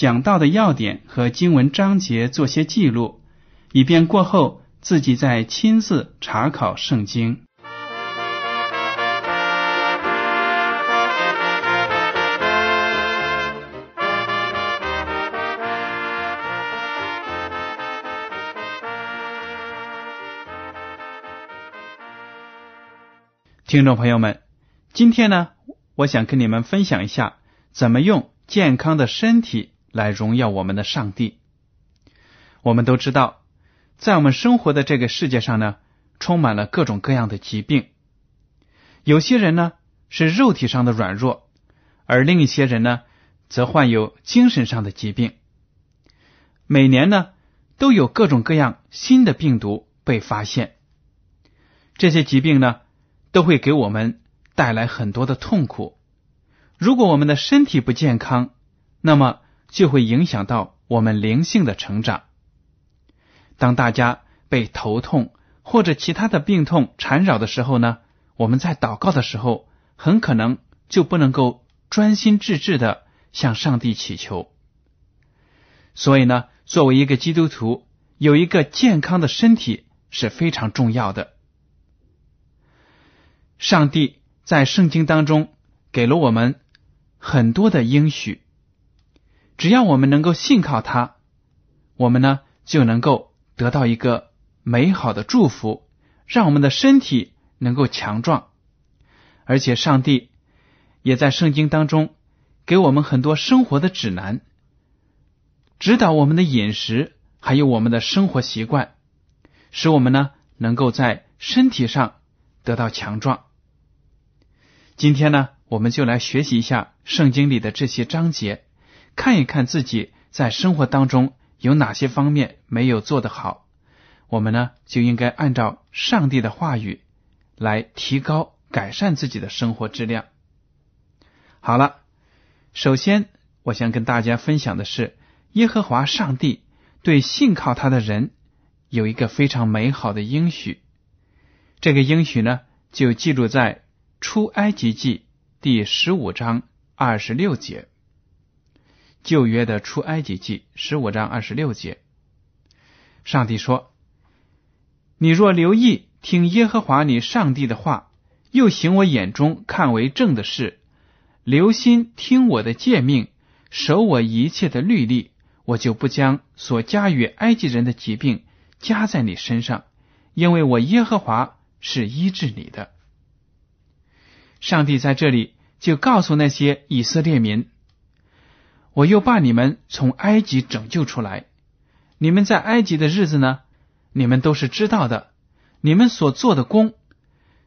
讲到的要点和经文章节做些记录，以便过后自己再亲自查考圣经。听众朋友们，今天呢，我想跟你们分享一下怎么用健康的身体来荣耀我们的上帝。我们都知道，在我们生活的这个世界上呢，充满了各种各样的疾病。有些人呢是肉体上的软弱，而另一些人呢则患有精神上的疾病。每年呢都有各种各样新的病毒被发现，这些疾病呢。都会给我们带来很多的痛苦。如果我们的身体不健康，那么就会影响到我们灵性的成长。当大家被头痛或者其他的病痛缠绕的时候呢，我们在祷告的时候很可能就不能够专心致志的向上帝祈求。所以呢，作为一个基督徒，有一个健康的身体是非常重要的。上帝在圣经当中给了我们很多的应许，只要我们能够信靠他，我们呢就能够得到一个美好的祝福，让我们的身体能够强壮。而且上帝也在圣经当中给我们很多生活的指南，指导我们的饮食，还有我们的生活习惯，使我们呢能够在身体上得到强壮。今天呢，我们就来学习一下圣经里的这些章节，看一看自己在生活当中有哪些方面没有做得好。我们呢，就应该按照上帝的话语来提高、改善自己的生活质量。好了，首先我想跟大家分享的是，耶和华上帝对信靠他的人有一个非常美好的应许。这个应许呢，就记录在。出埃及记第十五章二十六节，旧约的出埃及记十五章二十六节，上帝说：“你若留意听耶和华你上帝的话，又行我眼中看为正的事，留心听我的诫命，守我一切的律例，我就不将所加于埃及人的疾病加在你身上，因为我耶和华是医治你的。”上帝在这里就告诉那些以色列民：“我又把你们从埃及拯救出来。你们在埃及的日子呢，你们都是知道的。你们所做的工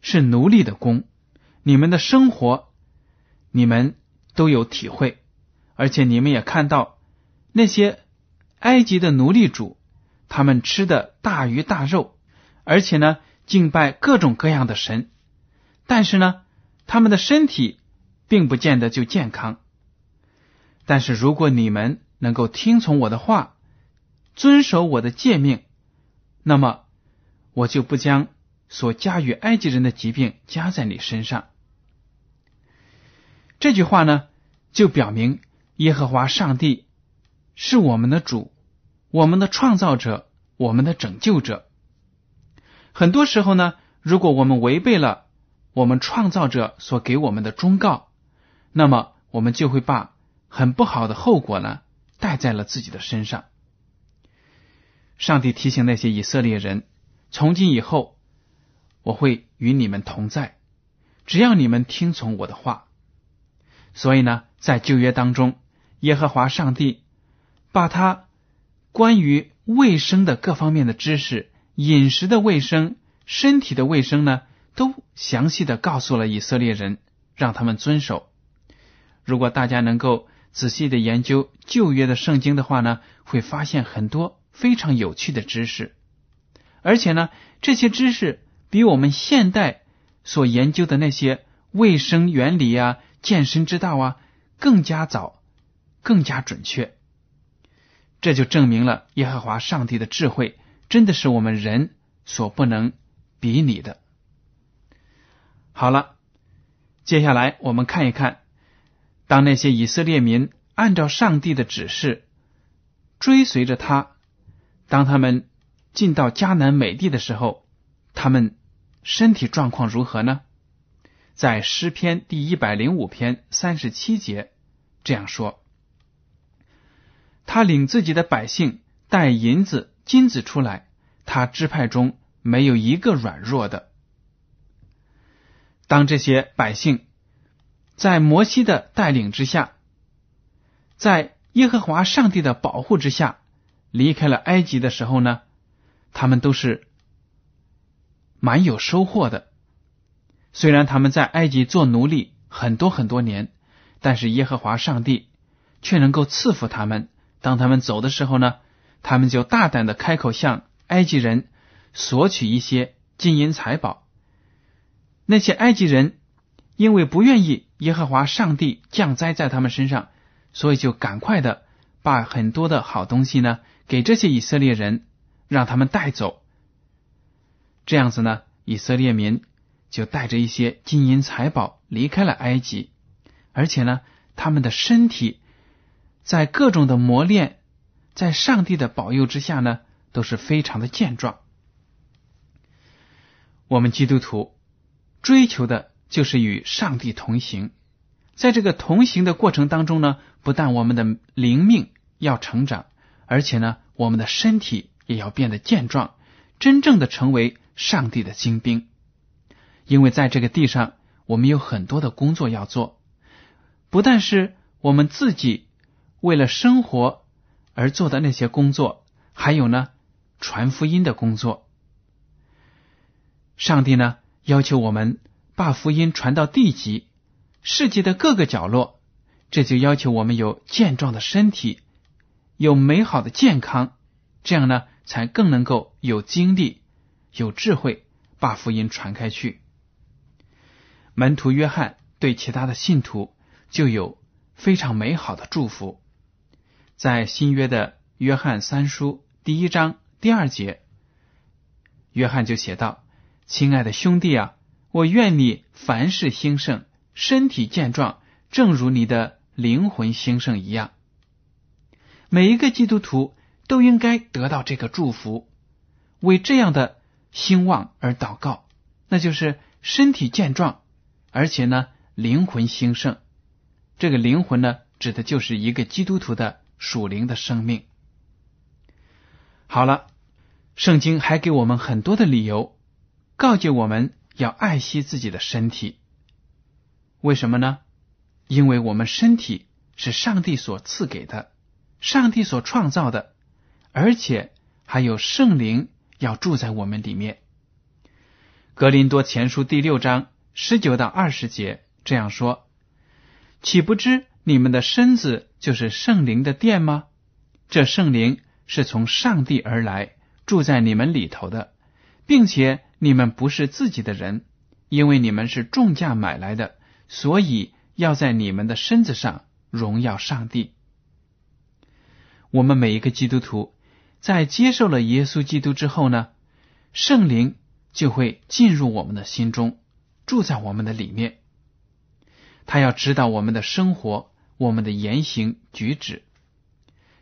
是奴隶的工，你们的生活你们都有体会。而且你们也看到那些埃及的奴隶主，他们吃的大鱼大肉，而且呢敬拜各种各样的神。但是呢。”他们的身体并不见得就健康，但是如果你们能够听从我的话，遵守我的诫命，那么我就不将所加于埃及人的疾病加在你身上。这句话呢，就表明耶和华上帝是我们的主，我们的创造者，我们的拯救者。很多时候呢，如果我们违背了。我们创造者所给我们的忠告，那么我们就会把很不好的后果呢带在了自己的身上。上帝提醒那些以色列人：从今以后，我会与你们同在，只要你们听从我的话。所以呢，在旧约当中，耶和华上帝把他关于卫生的各方面的知识、饮食的卫生、身体的卫生呢，都详细的告诉了以色列人，让他们遵守。如果大家能够仔细的研究旧约的圣经的话呢，会发现很多非常有趣的知识，而且呢，这些知识比我们现代所研究的那些卫生原理啊、健身之道啊更加早、更加准确。这就证明了耶和华上帝的智慧真的是我们人所不能比拟的。好了，接下来我们看一看。当那些以色列民按照上帝的指示追随着他，当他们进到迦南美地的时候，他们身体状况如何呢？在诗篇第一百零五篇三十七节这样说：“他领自己的百姓带银子、金子出来，他支派中没有一个软弱的。”当这些百姓。在摩西的带领之下，在耶和华上帝的保护之下，离开了埃及的时候呢，他们都是蛮有收获的。虽然他们在埃及做奴隶很多很多年，但是耶和华上帝却能够赐福他们。当他们走的时候呢，他们就大胆的开口向埃及人索取一些金银财宝。那些埃及人因为不愿意。耶和华上帝降灾在他们身上，所以就赶快的把很多的好东西呢给这些以色列人，让他们带走。这样子呢，以色列民就带着一些金银财宝离开了埃及，而且呢，他们的身体在各种的磨练，在上帝的保佑之下呢，都是非常的健壮。我们基督徒追求的。就是与上帝同行，在这个同行的过程当中呢，不但我们的灵命要成长，而且呢，我们的身体也要变得健壮，真正的成为上帝的精兵。因为在这个地上，我们有很多的工作要做，不但是我们自己为了生活而做的那些工作，还有呢，传福音的工作。上帝呢，要求我们。把福音传到地极，世界的各个角落，这就要求我们有健壮的身体，有美好的健康，这样呢，才更能够有精力、有智慧，把福音传开去。门徒约翰对其他的信徒就有非常美好的祝福，在新约的约翰三书第一章第二节，约翰就写道：“亲爱的兄弟啊。”我愿你凡事兴盛，身体健壮，正如你的灵魂兴盛一样。每一个基督徒都应该得到这个祝福，为这样的兴旺而祷告。那就是身体健壮，而且呢，灵魂兴盛。这个灵魂呢，指的就是一个基督徒的属灵的生命。好了，圣经还给我们很多的理由，告诫我们。要爱惜自己的身体，为什么呢？因为我们身体是上帝所赐给的，上帝所创造的，而且还有圣灵要住在我们里面。格林多前书第六章十九到二十节这样说：“岂不知你们的身子就是圣灵的殿吗？这圣灵是从上帝而来，住在你们里头的，并且。”你们不是自己的人，因为你们是重价买来的，所以要在你们的身子上荣耀上帝。我们每一个基督徒在接受了耶稣基督之后呢，圣灵就会进入我们的心中，住在我们的里面。他要指导我们的生活，我们的言行举止，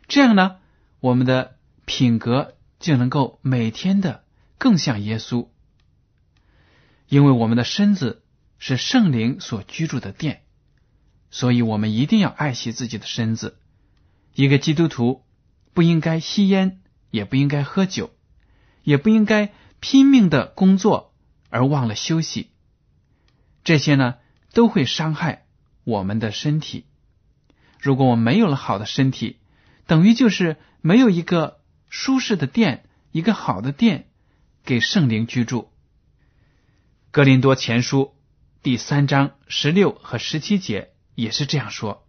这样呢，我们的品格就能够每天的更像耶稣。因为我们的身子是圣灵所居住的殿，所以我们一定要爱惜自己的身子，一个基督徒不应该吸烟，也不应该喝酒，也不应该拼命的工作而忘了休息。这些呢，都会伤害我们的身体。如果我没有了好的身体，等于就是没有一个舒适的殿，一个好的殿给圣灵居住。格林多前书第三章十六和十七节也是这样说。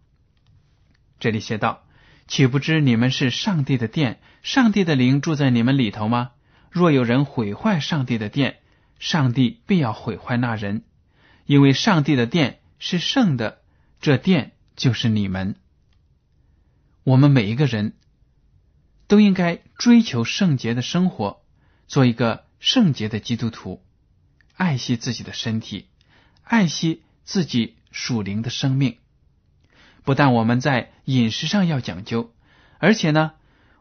这里写道：“岂不知你们是上帝的殿，上帝的灵住在你们里头吗？若有人毁坏上帝的殿，上帝必要毁坏那人。”因为上帝的殿是圣的，这殿就是你们。我们每一个人都应该追求圣洁的生活，做一个圣洁的基督徒，爱惜自己的身体，爱惜自己属灵的生命。不但我们在饮食上要讲究，而且呢，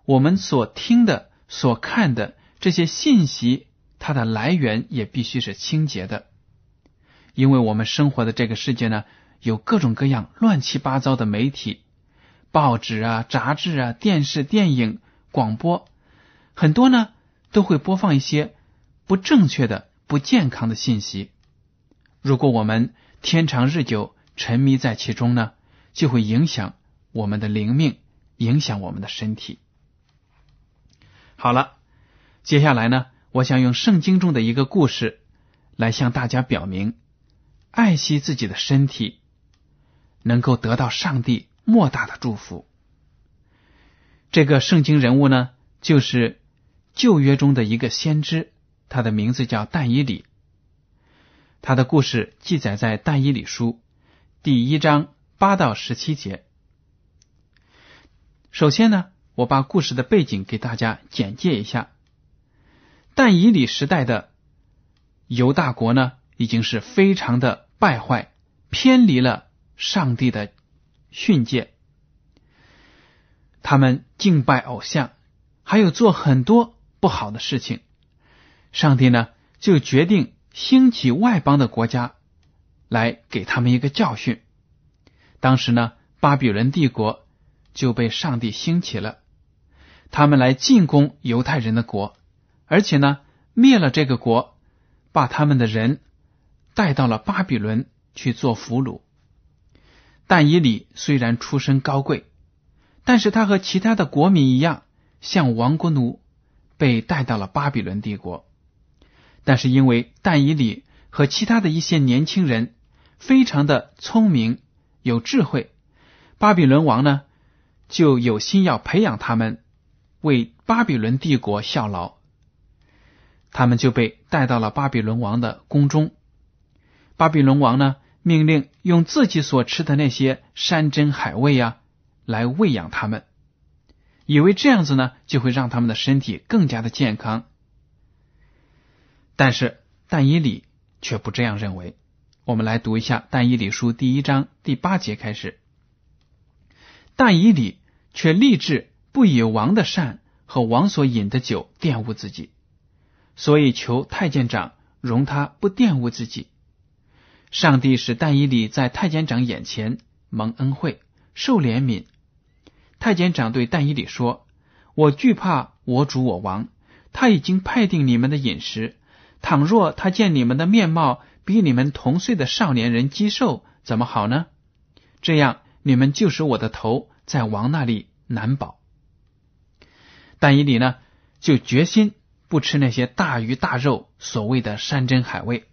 我们所听的、所看的这些信息，它的来源也必须是清洁的。因为我们生活的这个世界呢，有各种各样乱七八糟的媒体、报纸啊、杂志啊、电视、电影、广播，很多呢都会播放一些不正确的、不健康的信息。如果我们天长日久沉迷在其中呢，就会影响我们的灵命，影响我们的身体。好了，接下来呢，我想用圣经中的一个故事来向大家表明。爱惜自己的身体，能够得到上帝莫大的祝福。这个圣经人物呢，就是旧约中的一个先知，他的名字叫但以里。他的故事记载在但以理书第一章八到十七节。首先呢，我把故事的背景给大家简介一下。但以理时代的犹大国呢？已经是非常的败坏，偏离了上帝的训诫。他们敬拜偶像，还有做很多不好的事情。上帝呢，就决定兴起外邦的国家来给他们一个教训。当时呢，巴比伦帝国就被上帝兴起了，他们来进攻犹太人的国，而且呢，灭了这个国，把他们的人。带到了巴比伦去做俘虏，但以理虽然出身高贵，但是他和其他的国民一样，像亡国奴，被带到了巴比伦帝国。但是因为但以理和其他的一些年轻人非常的聪明有智慧，巴比伦王呢就有心要培养他们为巴比伦帝国效劳，他们就被带到了巴比伦王的宫中。巴比伦王呢，命令用自己所吃的那些山珍海味呀，来喂养他们，以为这样子呢，就会让他们的身体更加的健康。但是但以理却不这样认为。我们来读一下但以理书第一章第八节开始。但以理却立志不以王的善和王所饮的酒玷污自己，所以求太监长容他不玷污自己。上帝使但以理在太监长眼前蒙恩惠，受怜悯。太监长对但以理说：“我惧怕我主我王，他已经派定你们的饮食。倘若他见你们的面貌比你们同岁的少年人肌瘦，怎么好呢？这样你们就使我的头在王那里难保。”但以理呢，就决心不吃那些大鱼大肉，所谓的山珍海味。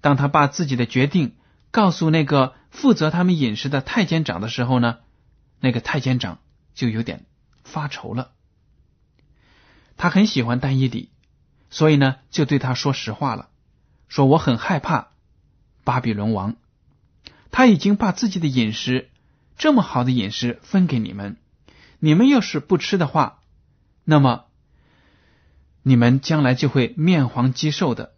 当他把自己的决定告诉那个负责他们饮食的太监长的时候呢，那个太监长就有点发愁了。他很喜欢丹伊里，所以呢就对他说实话了，说我很害怕巴比伦王，他已经把自己的饮食这么好的饮食分给你们，你们要是不吃的话，那么你们将来就会面黄肌瘦的，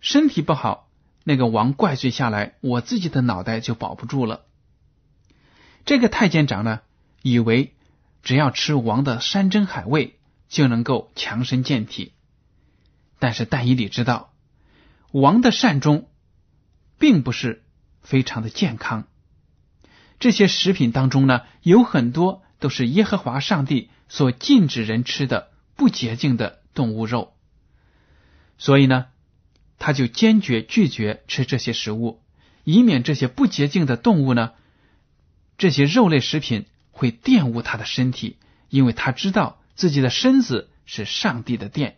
身体不好。那个王怪罪下来，我自己的脑袋就保不住了。这个太监长呢，以为只要吃王的山珍海味就能够强身健体，但是但以理知道，王的善终并不是非常的健康。这些食品当中呢，有很多都是耶和华上帝所禁止人吃的不洁净的动物肉，所以呢，他就坚决拒绝吃这些食物，以免这些不洁净的动物呢，这些肉类食品会玷污他的身体，因为他知道自己的身子是上帝的殿，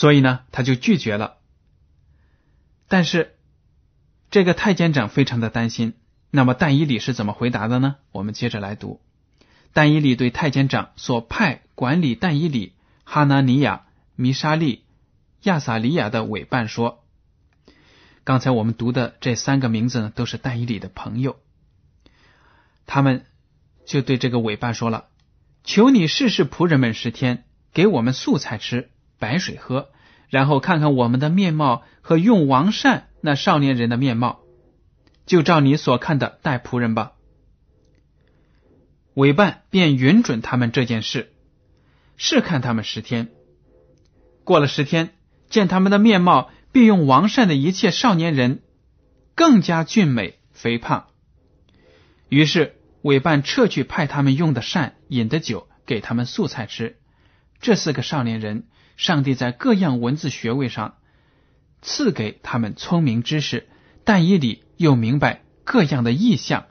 所以呢，他就拒绝了。但是这个太监长非常的担心。那么，但以理是怎么回答的呢？我们接着来读。但以理对太监长所派管理但以理、哈拿尼亚、弥沙利、亚撒利亚的委办说：“刚才我们读的这三个名字呢，都是但以理的朋友。他们就对这个委办说了：‘求你试试仆人们十天，给我们素菜吃，白水喝，然后看看我们的面貌和用王善那少年人的面貌。’”就照你所看的待仆人吧。委办便允准他们这件事，试看他们十天。过了十天，见他们的面貌，并用王善的一切少年人更加俊美肥胖。于是委办撤去派他们用的膳、饮的酒，给他们素菜吃。这四个少年人，上帝在各样文字学位上赐给他们聪明知识，但以理。又明白各样的意象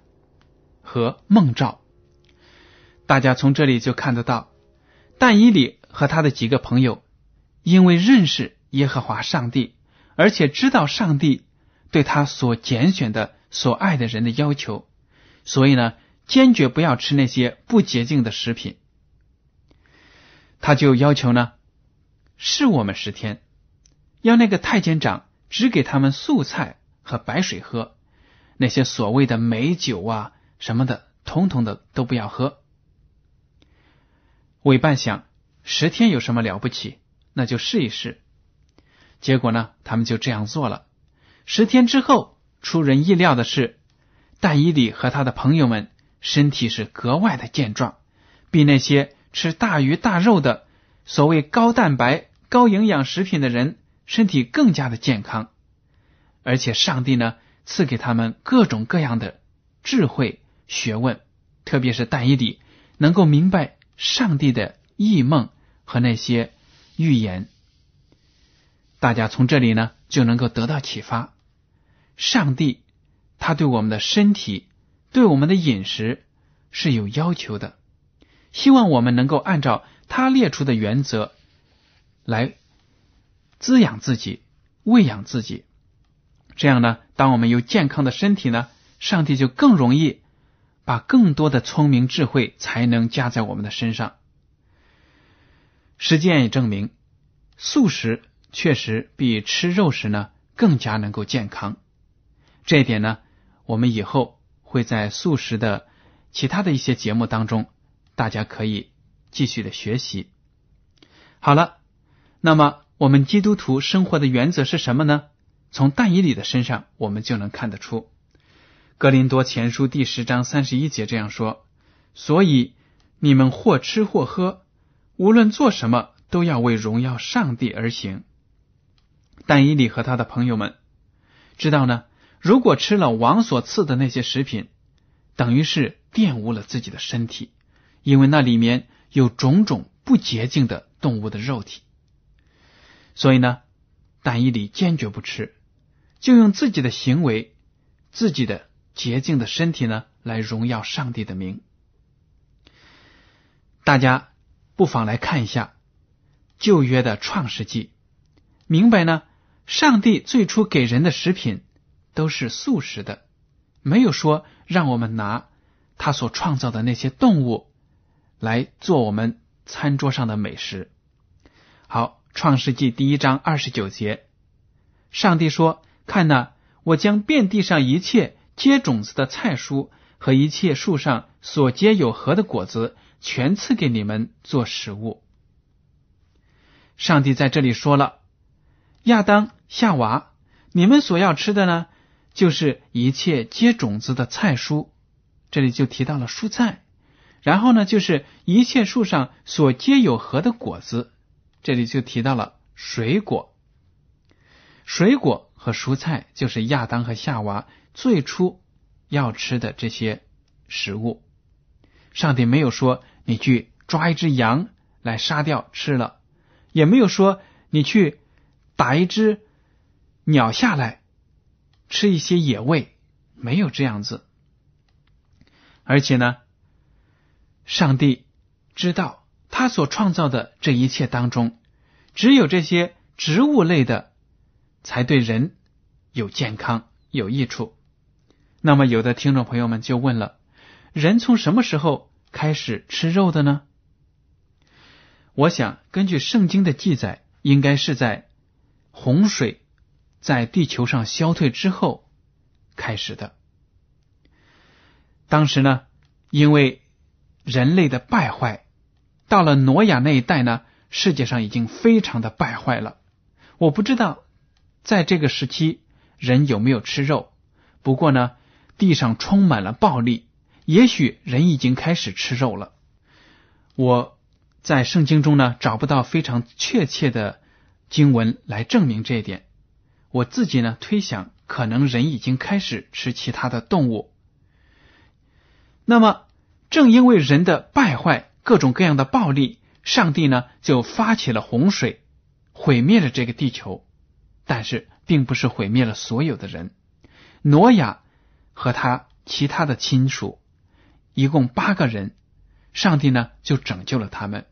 和梦兆，大家从这里就看得到，但以理和他的几个朋友，因为认识耶和华上帝，而且知道上帝对他所拣选的、所爱的人的要求，所以呢，坚决不要吃那些不洁净的食品。他就要求呢，是我们十天，要那个太监长只给他们素菜和白水喝。那些所谓的美酒啊什么的，统统的都不要喝。韦半想十天有什么了不起，那就试一试。结果呢，他们就这样做了。十天之后，出人意料的是，但伊里和他的朋友们身体是格外的健壮，比那些吃大鱼大肉的所谓高蛋白、高营养食品的人身体更加的健康。而且上帝呢。赐给他们各种各样的智慧学问，特别是但以理能够明白上帝的异梦和那些预言。大家从这里呢就能够得到启发。上帝他对我们的身体、对我们的饮食是有要求的，希望我们能够按照他列出的原则来滋养自己、喂养自己。这样呢，当我们有健康的身体呢，上帝就更容易把更多的聪明智慧才能加在我们的身上。实践也证明，素食确实比吃肉食呢更加能够健康。这一点呢，我们以后会在素食的其他的一些节目当中，大家可以继续的学习。好了，那么我们基督徒生活的原则是什么呢？从但以理的身上，我们就能看得出，《格林多前书》第十章三十一节这样说：“所以你们或吃或喝，无论做什么，都要为荣耀上帝而行。”但以理和他的朋友们知道呢，如果吃了王所赐的那些食品，等于是玷污了自己的身体，因为那里面有种种不洁净的动物的肉体。所以呢，但以理坚决不吃。就用自己的行为、自己的洁净的身体呢，来荣耀上帝的名。大家不妨来看一下旧约的创世纪，明白呢？上帝最初给人的食品都是素食的，没有说让我们拿他所创造的那些动物来做我们餐桌上的美食。好，创世纪第一章二十九节，上帝说。看呐，我将遍地上一切结种子的菜蔬和一切树上所结有核的果子，全赐给你们做食物。上帝在这里说了：亚当、夏娃，你们所要吃的呢，就是一切结种子的菜蔬。这里就提到了蔬菜，然后呢，就是一切树上所结有核的果子。这里就提到了水果，水果。和蔬菜就是亚当和夏娃最初要吃的这些食物。上帝没有说你去抓一只羊来杀掉吃了，也没有说你去打一只鸟下来吃一些野味，没有这样子。而且呢，上帝知道他所创造的这一切当中，只有这些植物类的才对人有健康有益处。那么，有的听众朋友们就问了：人从什么时候开始吃肉的呢？我想，根据圣经的记载，应该是在洪水在地球上消退之后开始的。当时呢，因为人类的败坏，到了挪亚那一代呢，世界上已经非常的败坏了。我不知道在这个时期人有没有吃肉，不过呢，地上充满了暴力，也许人已经开始吃肉了。我在圣经中呢找不到非常确切的经文来证明这一点。我自己呢推想，可能人已经开始吃其他的动物。那么，正因为人的败坏，各种各样的暴力，上帝呢就发起了洪水，毁灭了这个地球。但是，并不是毁灭了所有的人。挪亚和他其他的亲属，一共八个人，上帝呢就拯救了他们。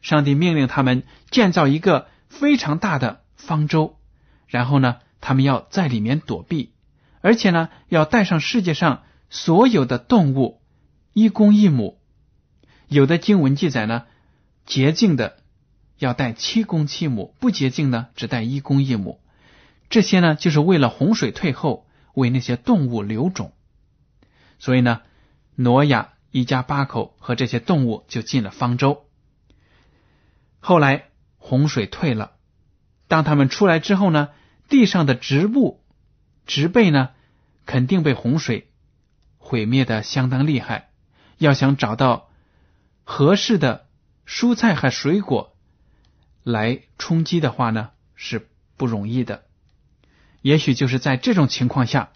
上帝命令他们建造一个非常大的方舟，然后呢，他们要在里面躲避，而且呢，要带上世界上所有的动物。一公一母，有的经文记载呢，洁净的要带七公七母，不洁净呢只带一公一母。这些呢，就是为了洪水退后，为那些动物留种。所以呢，挪亚一家八口和这些动物就进了方舟。后来洪水退了，当他们出来之后呢，地上的植物、植被呢，肯定被洪水毁灭的相当厉害。要想找到合适的蔬菜和水果来充饥的话呢，是不容易的。也许就是在这种情况下，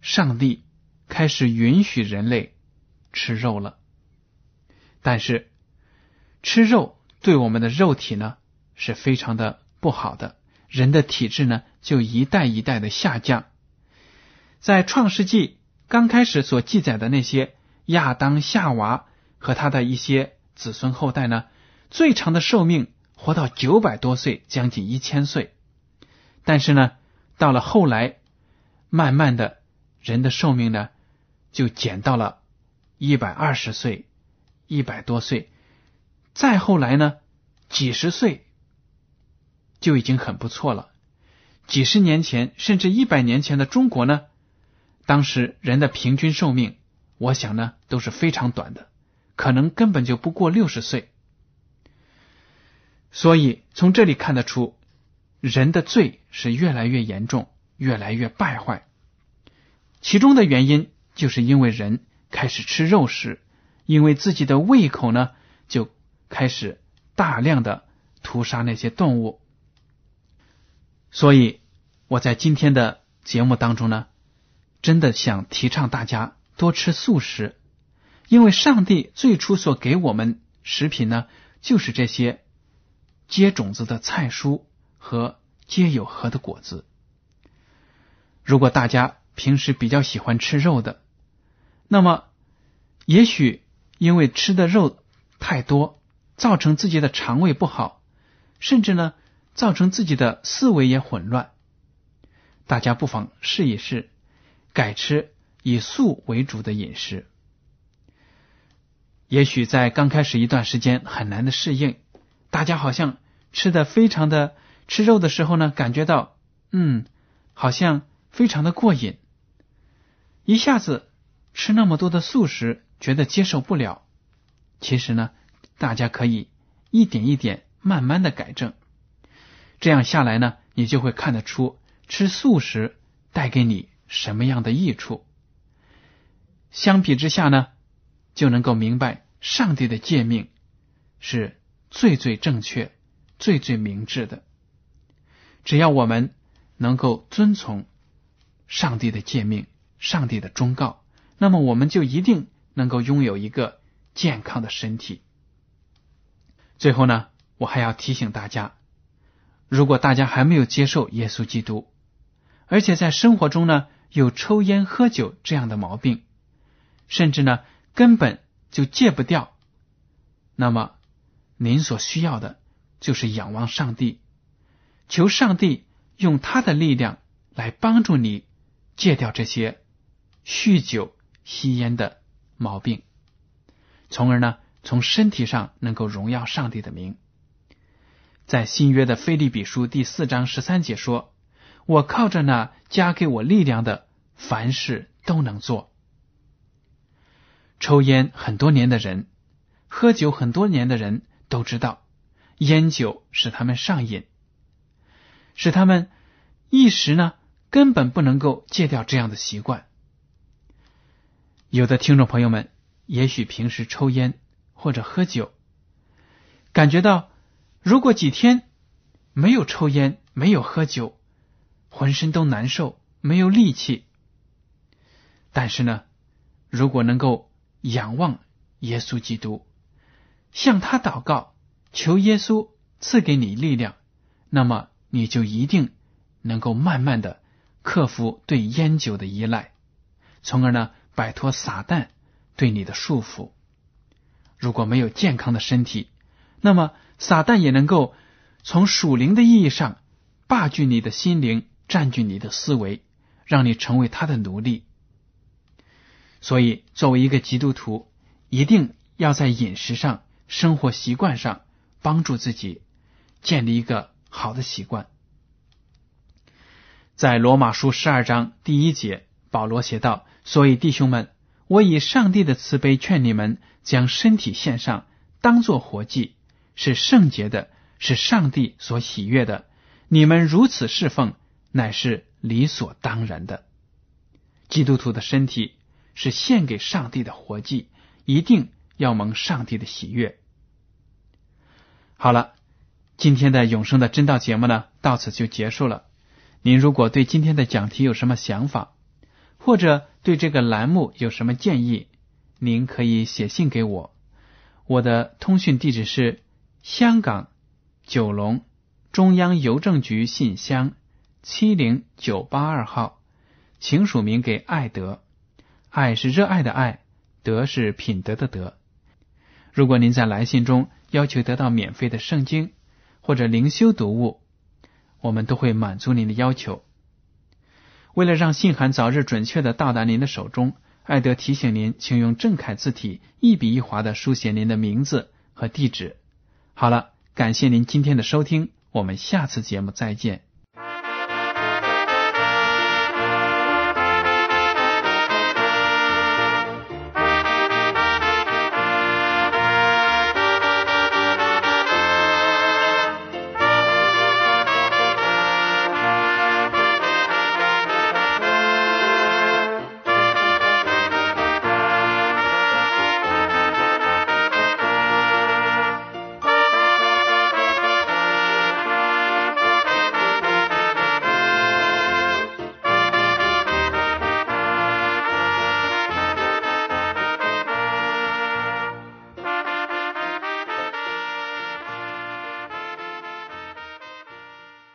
上帝开始允许人类吃肉了。但是吃肉对我们的肉体呢是非常的不好的，人的体质呢就一代一代的下降。在创世纪刚开始所记载的那些。亚当、夏娃和他的一些子孙后代呢，最长的寿命活到九百多岁，将近一千岁。但是呢，到了后来，慢慢的，人的寿命呢就减到了一百二十岁、一百多岁。再后来呢，几十岁就已经很不错了。几十年前，甚至一百年前的中国呢，当时人的平均寿命。我想呢，都是非常短的，可能根本就不过六十岁。所以从这里看得出，人的罪是越来越严重，越来越败坏。其中的原因，就是因为人开始吃肉食，因为自己的胃口呢，就开始大量的屠杀那些动物。所以我在今天的节目当中呢，真的想提倡大家。多吃素食，因为上帝最初所给我们食品呢，就是这些结种子的菜蔬和结有核的果子。如果大家平时比较喜欢吃肉的，那么也许因为吃的肉太多，造成自己的肠胃不好，甚至呢造成自己的思维也混乱。大家不妨试一试，改吃。以素为主的饮食，也许在刚开始一段时间很难的适应。大家好像吃的非常的吃肉的时候呢，感觉到嗯，好像非常的过瘾。一下子吃那么多的素食，觉得接受不了。其实呢，大家可以一点一点慢慢的改正。这样下来呢，你就会看得出吃素食带给你什么样的益处。相比之下呢，就能够明白上帝的诫命是最最正确、最最明智的。只要我们能够遵从上帝的诫命、上帝的忠告，那么我们就一定能够拥有一个健康的身体。最后呢，我还要提醒大家，如果大家还没有接受耶稣基督，而且在生活中呢有抽烟喝酒这样的毛病，甚至呢根本就戒不掉，那么您所需要的就是仰望上帝，求上帝用他的力量来帮助你戒掉这些酗酒、吸烟的毛病，从而呢从身体上能够荣耀上帝的名。在新约的菲利比书第四章十三节说。我靠着那加给我力量的，凡事都能做。抽烟很多年的人，喝酒很多年的人都知道，烟酒使他们上瘾，使他们一时呢根本不能够戒掉这样的习惯。有的听众朋友们，也许平时抽烟或者喝酒，感觉到如果几天没有抽烟、没有喝酒。浑身都难受，没有力气。但是呢，如果能够仰望耶稣基督，向他祷告，求耶稣赐给你力量，那么你就一定能够慢慢的克服对烟酒的依赖，从而呢摆脱撒旦对你的束缚。如果没有健康的身体，那么撒旦也能够从属灵的意义上霸据你的心灵。占据你的思维，让你成为他的奴隶。所以，作为一个基督徒，一定要在饮食上、生活习惯上帮助自己建立一个好的习惯。在罗马书十二章第一节，保罗写道：“所以弟兄们，我以上帝的慈悲劝你们，将身体献上，当作活祭，是圣洁的，是上帝所喜悦的。你们如此侍奉。”乃是理所当然的。基督徒的身体是献给上帝的活祭，一定要蒙上帝的喜悦。好了，今天的永生的真道节目呢，到此就结束了。您如果对今天的讲题有什么想法，或者对这个栏目有什么建议，您可以写信给我。我的通讯地址是香港九龙中央邮政局信箱。七零九八二号，请署名给爱德。爱是热爱的爱，德是品德的德。如果您在来信中要求得到免费的圣经或者灵修读物，我们都会满足您的要求。为了让信函早日准确的到达您的手中，爱德提醒您，请用正楷字体一笔一划的书写您的名字和地址。好了，感谢您今天的收听，我们下次节目再见。